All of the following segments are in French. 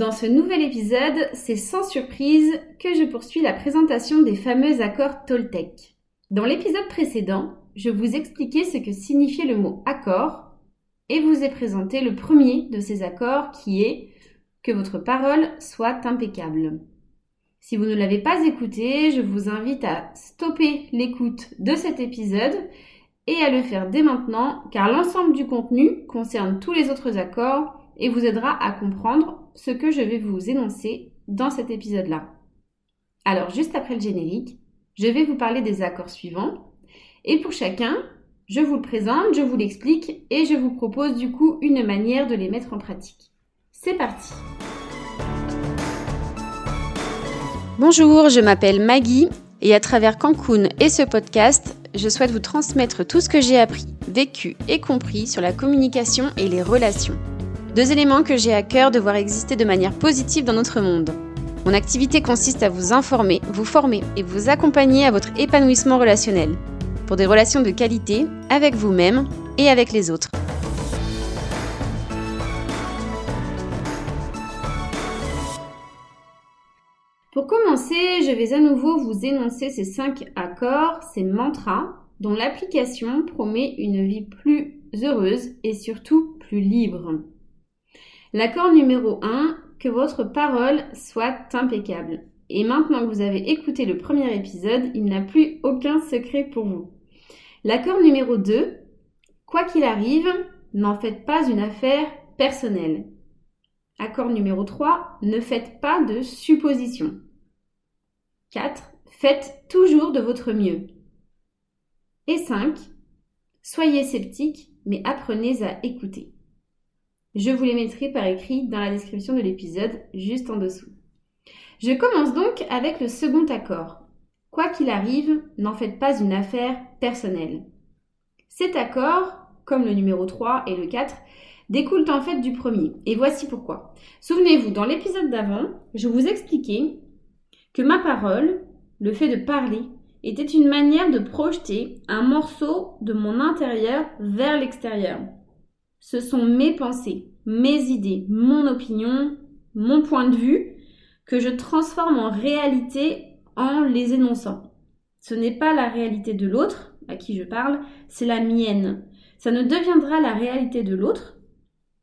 Dans ce nouvel épisode, c'est sans surprise que je poursuis la présentation des fameux accords Toltec. Dans l'épisode précédent, je vous expliquais ce que signifiait le mot accord et vous ai présenté le premier de ces accords qui est que votre parole soit impeccable. Si vous ne l'avez pas écouté, je vous invite à stopper l'écoute de cet épisode et à le faire dès maintenant car l'ensemble du contenu concerne tous les autres accords et vous aidera à comprendre ce que je vais vous énoncer dans cet épisode-là. Alors juste après le générique, je vais vous parler des accords suivants et pour chacun, je vous le présente, je vous l'explique et je vous propose du coup une manière de les mettre en pratique. C'est parti Bonjour, je m'appelle Maggie et à travers Cancun et ce podcast, je souhaite vous transmettre tout ce que j'ai appris, vécu et compris sur la communication et les relations. Deux éléments que j'ai à cœur de voir exister de manière positive dans notre monde. Mon activité consiste à vous informer, vous former et vous accompagner à votre épanouissement relationnel, pour des relations de qualité avec vous-même et avec les autres. Pour commencer, je vais à nouveau vous énoncer ces cinq accords, ces mantras, dont l'application promet une vie plus heureuse et surtout plus libre. L'accord numéro 1, que votre parole soit impeccable. Et maintenant que vous avez écouté le premier épisode, il n'a plus aucun secret pour vous. L'accord numéro 2, quoi qu'il arrive, n'en faites pas une affaire personnelle. Accord numéro 3, ne faites pas de suppositions. 4. Faites toujours de votre mieux. Et 5. Soyez sceptique, mais apprenez à écouter. Je vous les mettrai par écrit dans la description de l'épisode, juste en dessous. Je commence donc avec le second accord. Quoi qu'il arrive, n'en faites pas une affaire personnelle. Cet accord, comme le numéro 3 et le 4, découlent en fait du premier. Et voici pourquoi. Souvenez-vous, dans l'épisode d'avant, je vous expliquais que ma parole, le fait de parler, était une manière de projeter un morceau de mon intérieur vers l'extérieur. Ce sont mes pensées, mes idées, mon opinion, mon point de vue que je transforme en réalité en les énonçant. Ce n'est pas la réalité de l'autre à qui je parle, c'est la mienne. Ça ne deviendra la réalité de l'autre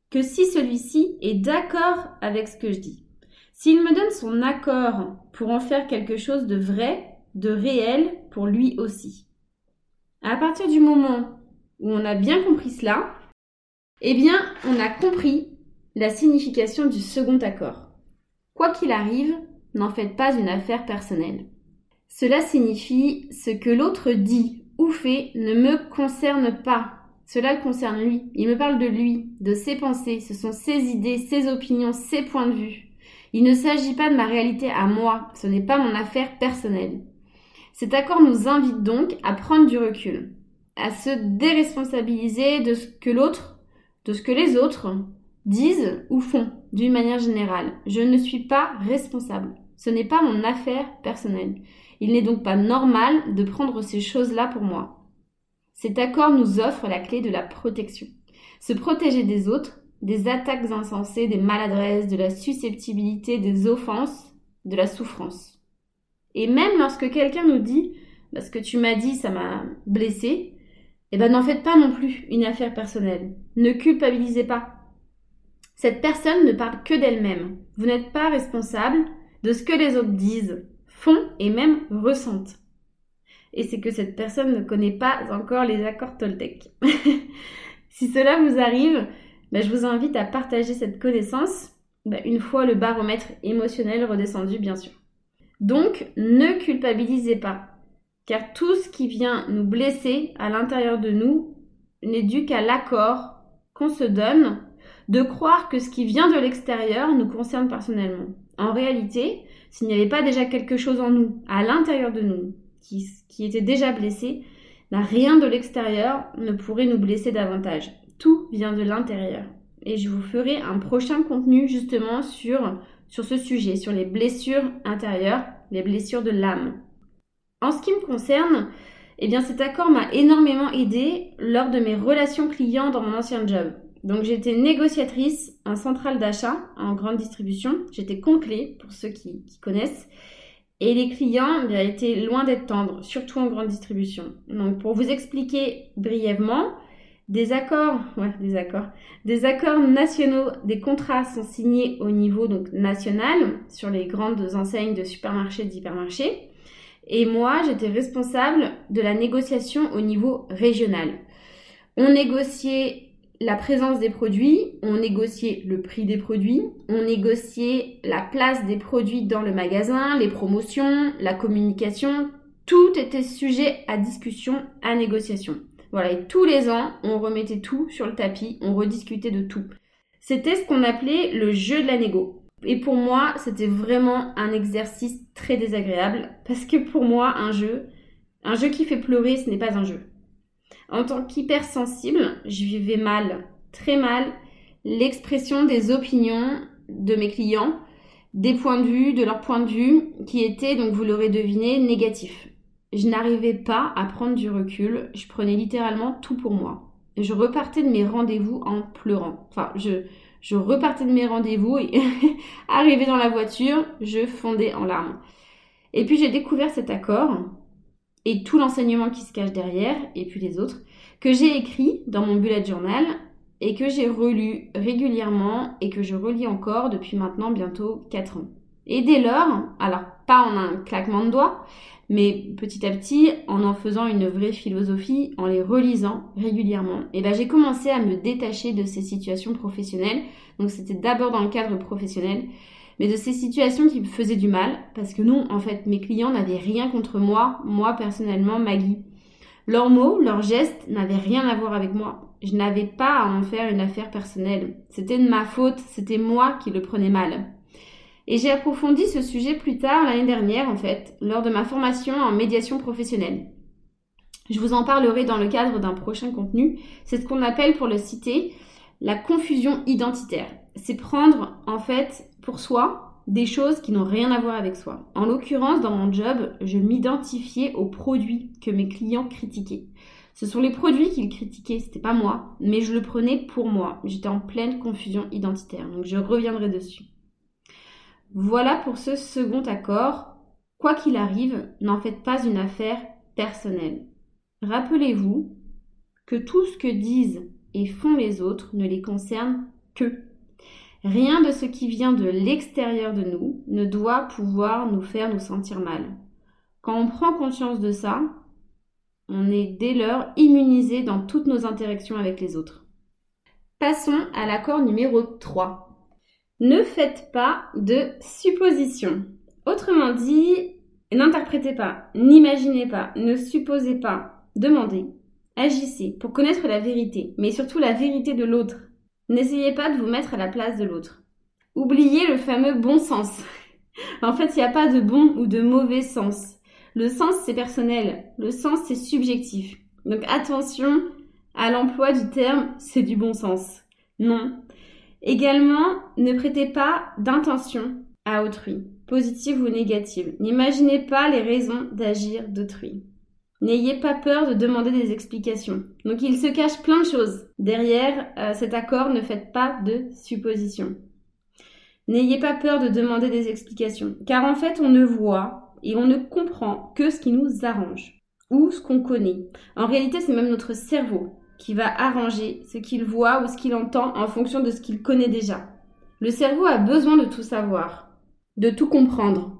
que si celui-ci est d'accord avec ce que je dis. S'il me donne son accord pour en faire quelque chose de vrai, de réel pour lui aussi. À partir du moment où on a bien compris cela, eh bien, on a compris la signification du second accord. Quoi qu'il arrive, n'en faites pas une affaire personnelle. Cela signifie ce que l'autre dit ou fait ne me concerne pas cela concerne lui. Il me parle de lui, de ses pensées. Ce sont ses idées, ses opinions, ses points de vue. Il ne s'agit pas de ma réalité à moi. Ce n'est pas mon affaire personnelle. Cet accord nous invite donc à prendre du recul, à se déresponsabiliser de ce que l'autre, de ce que les autres disent ou font d'une manière générale. Je ne suis pas responsable. Ce n'est pas mon affaire personnelle. Il n'est donc pas normal de prendre ces choses-là pour moi. Cet accord nous offre la clé de la protection. Se protéger des autres, des attaques insensées, des maladresses, de la susceptibilité, des offenses, de la souffrance. Et même lorsque quelqu'un nous dit bah, ce que tu m'as dit, ça m'a blessé, eh ben n'en faites pas non plus une affaire personnelle. Ne culpabilisez pas. Cette personne ne parle que d'elle-même. Vous n'êtes pas responsable de ce que les autres disent, font et même ressentent et c'est que cette personne ne connaît pas encore les accords Toltec. si cela vous arrive, ben, je vous invite à partager cette connaissance ben, une fois le baromètre émotionnel redescendu, bien sûr. Donc, ne culpabilisez pas, car tout ce qui vient nous blesser à l'intérieur de nous n'est dû qu'à l'accord qu'on se donne de croire que ce qui vient de l'extérieur nous concerne personnellement. En réalité, s'il n'y avait pas déjà quelque chose en nous, à l'intérieur de nous, qui, était déjà blessé, rien de l'extérieur ne pourrait nous blesser davantage. Tout vient de l'intérieur. Et je vous ferai un prochain contenu justement sur, sur ce sujet, sur les blessures intérieures, les blessures de l'âme. En ce qui me concerne, eh cet accord m'a énormément aidé lors de mes relations clients dans mon ancien job. Donc j'étais négociatrice en centrale d'achat en grande distribution. J'étais conclée pour ceux qui, connaissent. Et les clients bien, étaient loin d'être tendres, surtout en grande distribution. Pour vous expliquer brièvement, des accords, nationaux, des contrats sont signés au niveau national sur les grandes enseignes de supermarchés, d'hypermarchés. Et moi, j'étais responsable de la négociation au niveau régional. On négociait la présence des produits, on négociait le prix des produits, on négociait la place des produits dans le magasin, les promotions, la communication, tout était sujet à discussion, à négociation. Voilà, et tous les ans, on remettait tout sur le tapis, on rediscutait de tout. C'était ce qu'on appelait le jeu de la négo. Et pour moi, c'était vraiment un exercice très désagréable parce que pour moi, un jeu, un jeu qui fait pleurer, ce n'est pas un jeu. En tant qu'hypersensible, je vivais mal, très mal, l'expression des opinions de mes clients, des points de vue, de leur point de vue, qui étaient, donc vous l'aurez deviné, négatifs. Je n'arrivais pas à prendre du recul, je prenais littéralement tout pour moi. Je repartais de mes rendez-vous en pleurant. Enfin, je, je repartais de mes rendez-vous et arrivé dans la voiture, je fondais en larmes. Et puis j'ai découvert cet accord et tout l'enseignement qui se cache derrière, et puis les autres, que j'ai écrit dans mon bullet journal et que j'ai relu régulièrement et que je relis encore depuis maintenant bientôt 4 ans. Et dès lors, alors pas en un claquement de doigts, mais petit à petit, en en faisant une vraie philosophie, en les relisant régulièrement, et ben j'ai commencé à me détacher de ces situations professionnelles. Donc c'était d'abord dans le cadre professionnel, mais de ces situations qui me faisaient du mal, parce que non, en fait, mes clients n'avaient rien contre moi, moi personnellement, Maggie. Leurs mots, leurs gestes n'avaient rien à voir avec moi. Je n'avais pas à en faire une affaire personnelle. C'était de ma faute, c'était moi qui le prenais mal. Et j'ai approfondi ce sujet plus tard l'année dernière, en fait, lors de ma formation en médiation professionnelle. Je vous en parlerai dans le cadre d'un prochain contenu. C'est ce qu'on appelle, pour le citer, la confusion identitaire. C'est prendre, en fait, pour soi des choses qui n'ont rien à voir avec soi. En l'occurrence, dans mon job, je m'identifiais aux produits que mes clients critiquaient. Ce sont les produits qu'ils critiquaient, c'était pas moi, mais je le prenais pour moi. J'étais en pleine confusion identitaire, donc je reviendrai dessus. Voilà pour ce second accord. Quoi qu'il arrive, n'en faites pas une affaire personnelle. Rappelez-vous que tout ce que disent et font les autres ne les concerne que. Rien de ce qui vient de l'extérieur de nous ne doit pouvoir nous faire nous sentir mal. Quand on prend conscience de ça, on est dès lors immunisé dans toutes nos interactions avec les autres. Passons à l'accord numéro 3. Ne faites pas de suppositions. Autrement dit, n'interprétez pas, n'imaginez pas, ne supposez pas, demandez, agissez pour connaître la vérité, mais surtout la vérité de l'autre N'essayez pas de vous mettre à la place de l'autre. Oubliez le fameux bon sens. en fait, il n'y a pas de bon ou de mauvais sens. Le sens, c'est personnel. Le sens, c'est subjectif. Donc attention à l'emploi du terme c'est du bon sens. Non. Également, ne prêtez pas d'intention à autrui, positive ou négative. N'imaginez pas les raisons d'agir d'autrui. N'ayez pas peur de demander des explications. Donc il se cache plein de choses. Derrière euh, cet accord, ne faites pas de suppositions. N'ayez pas peur de demander des explications. Car en fait, on ne voit et on ne comprend que ce qui nous arrange ou ce qu'on connaît. En réalité, c'est même notre cerveau qui va arranger ce qu'il voit ou ce qu'il entend en fonction de ce qu'il connaît déjà. Le cerveau a besoin de tout savoir, de tout comprendre.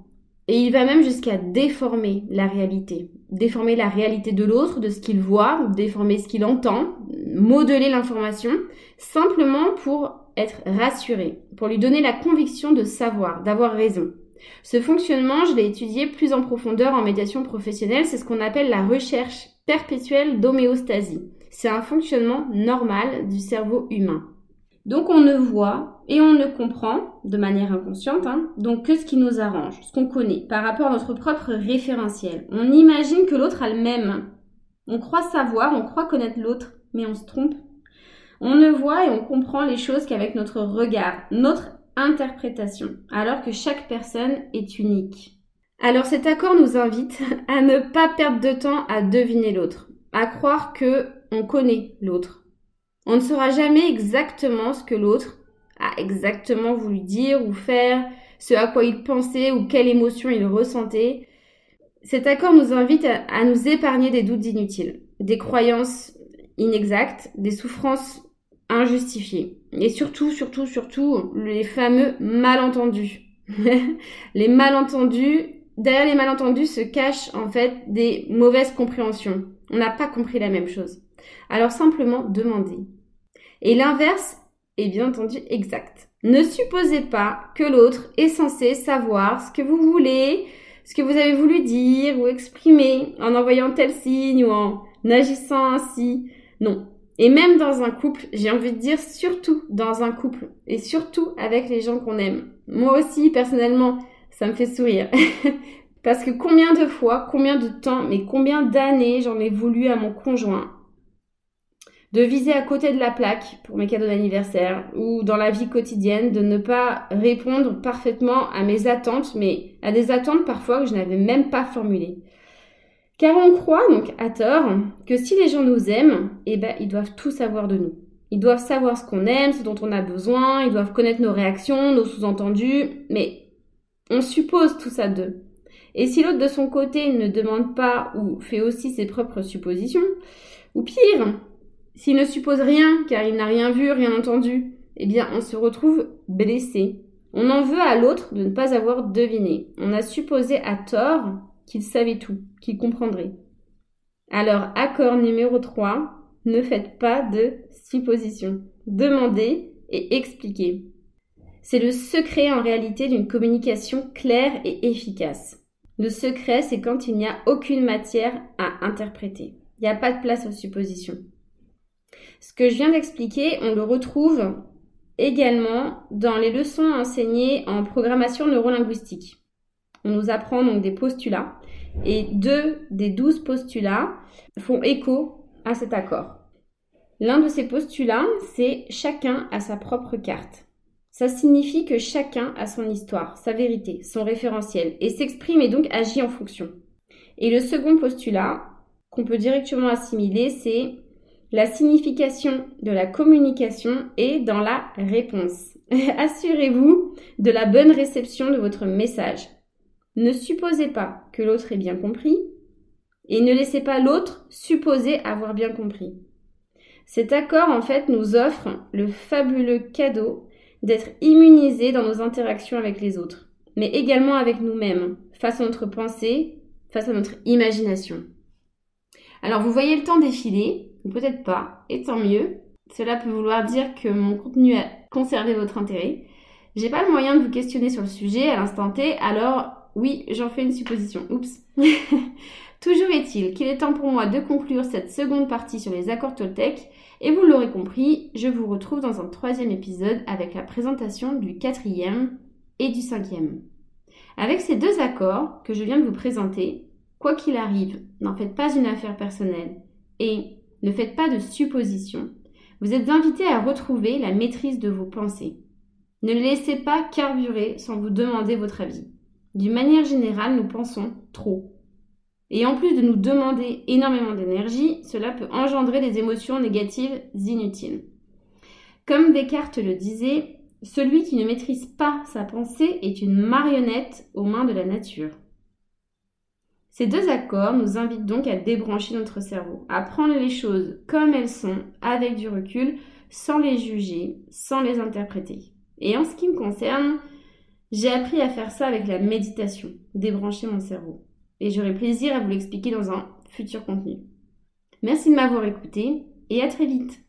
Et il va même jusqu'à déformer la réalité. Déformer la réalité de l'autre, de ce qu'il voit, déformer ce qu'il entend, modeler l'information, simplement pour être rassuré, pour lui donner la conviction de savoir, d'avoir raison. Ce fonctionnement, je l'ai étudié plus en profondeur en médiation professionnelle, c'est ce qu'on appelle la recherche perpétuelle d'homéostasie. C'est un fonctionnement normal du cerveau humain. Donc on ne voit et on ne comprend de manière inconsciente hein, donc que ce qui nous arrange, ce qu'on connaît par rapport à notre propre référentiel. On imagine que l'autre a le même. On croit savoir, on croit connaître l'autre, mais on se trompe. On ne voit et on comprend les choses qu'avec notre regard, notre interprétation, alors que chaque personne est unique. Alors cet accord nous invite à ne pas perdre de temps à deviner l'autre, à croire que on connaît l'autre, On ne saura jamais exactement ce que l'autre a exactement voulu dire ou faire, ce à quoi il pensait ou quelle émotion il ressentait. Cet accord nous invite à, nous épargner des doutes inutiles, des croyances inexactes, des souffrances injustifiées. Et surtout, surtout, surtout, les fameux malentendus. les malentendus, derrière les malentendus se cachent en fait des mauvaises compréhensions. On n'a pas compris la même chose. Alors simplement demandez. Et l'inverse est bien entendu exact. Ne supposez pas que l'autre est censé savoir ce que vous voulez, ce que vous avez voulu dire ou exprimer en envoyant tel signe ou en agissant ainsi. Non. Et même dans un couple, j'ai envie de dire surtout dans un couple et surtout avec les gens qu'on aime. Moi aussi, personnellement, ça me fait sourire. Parce que combien de fois, combien de temps, mais combien d'années j'en ai voulu à mon conjoint? De viser à côté de la plaque pour mes cadeaux d'anniversaire ou dans la vie quotidienne, de ne pas répondre parfaitement à mes attentes, mais à des attentes parfois que je n'avais même pas formulées. Car on croit donc à tort que si les gens nous aiment, eh ben ils doivent tout savoir de nous. Ils doivent savoir ce qu'on aime, ce dont on a besoin, ils doivent connaître nos réactions, nos sous-entendus, mais on suppose tout ça d'eux. Et si l'autre de son côté ne demande pas ou fait aussi ses propres suppositions, ou pire, s'il ne suppose rien, car il n'a rien vu, rien entendu, eh bien, on se retrouve blessé. On en veut à l'autre de ne pas avoir deviné. On a supposé à tort qu'il savait tout, qu'il comprendrait. Alors, accord numéro 3, ne faites pas de suppositions. Demandez et expliquez. C'est le secret en réalité d'une communication claire et efficace. Le secret, c'est quand il n'y a aucune matière à interpréter. Il n'y a pas de place aux suppositions. Ce que je viens d'expliquer, on le retrouve également dans les leçons enseignées en programmation neurolinguistique. On nous apprend donc des postulats et deux des douze postulats font écho à cet accord. L'un de ces postulats, c'est chacun a sa propre carte. Ça signifie que chacun a son histoire, sa vérité, son référentiel et s'exprime et donc agit en fonction. Et le second postulat qu'on peut directement assimiler, c'est la signification de la communication est dans la réponse. Assurez-vous de la bonne réception de votre message. Ne supposez pas que l'autre ait bien compris et ne laissez pas l'autre supposer avoir bien compris. Cet accord, en fait, nous offre le fabuleux cadeau d'être immunisé dans nos interactions avec les autres, mais également avec nous-mêmes, face à notre pensée, face à notre imagination. Alors, vous voyez le temps défiler, peut-être pas, et tant mieux. Cela peut vouloir dire que mon contenu a conservé votre intérêt. J'ai pas le moyen de vous questionner sur le sujet à l'instant T, alors oui, j'en fais une supposition. Oups. Toujours est-il qu'il est temps pour moi de conclure cette seconde partie sur les accords Toltec, et vous l'aurez compris, je vous retrouve dans un troisième épisode avec la présentation du quatrième et du cinquième. Avec ces deux accords que je viens de vous présenter, quoi qu'il arrive, n'en faites pas une affaire personnelle et ne faites pas de suppositions. Vous êtes invité à retrouver la maîtrise de vos pensées. Ne les laissez pas carburer sans vous demander votre avis. D'une manière générale, nous pensons trop. Et en plus de nous demander énormément d'énergie, cela peut engendrer des émotions négatives inutiles. Comme Descartes le disait, celui qui ne maîtrise pas sa pensée est une marionnette aux mains de la nature. Ces deux accords nous invitent donc à débrancher notre cerveau, à prendre les choses comme elles sont, avec du recul, sans les juger, sans les interpréter. Et en ce qui me concerne, j'ai appris à faire ça avec la méditation, débrancher mon cerveau. Et j'aurai plaisir à vous l'expliquer dans un futur contenu. Merci de m'avoir écouté et à très vite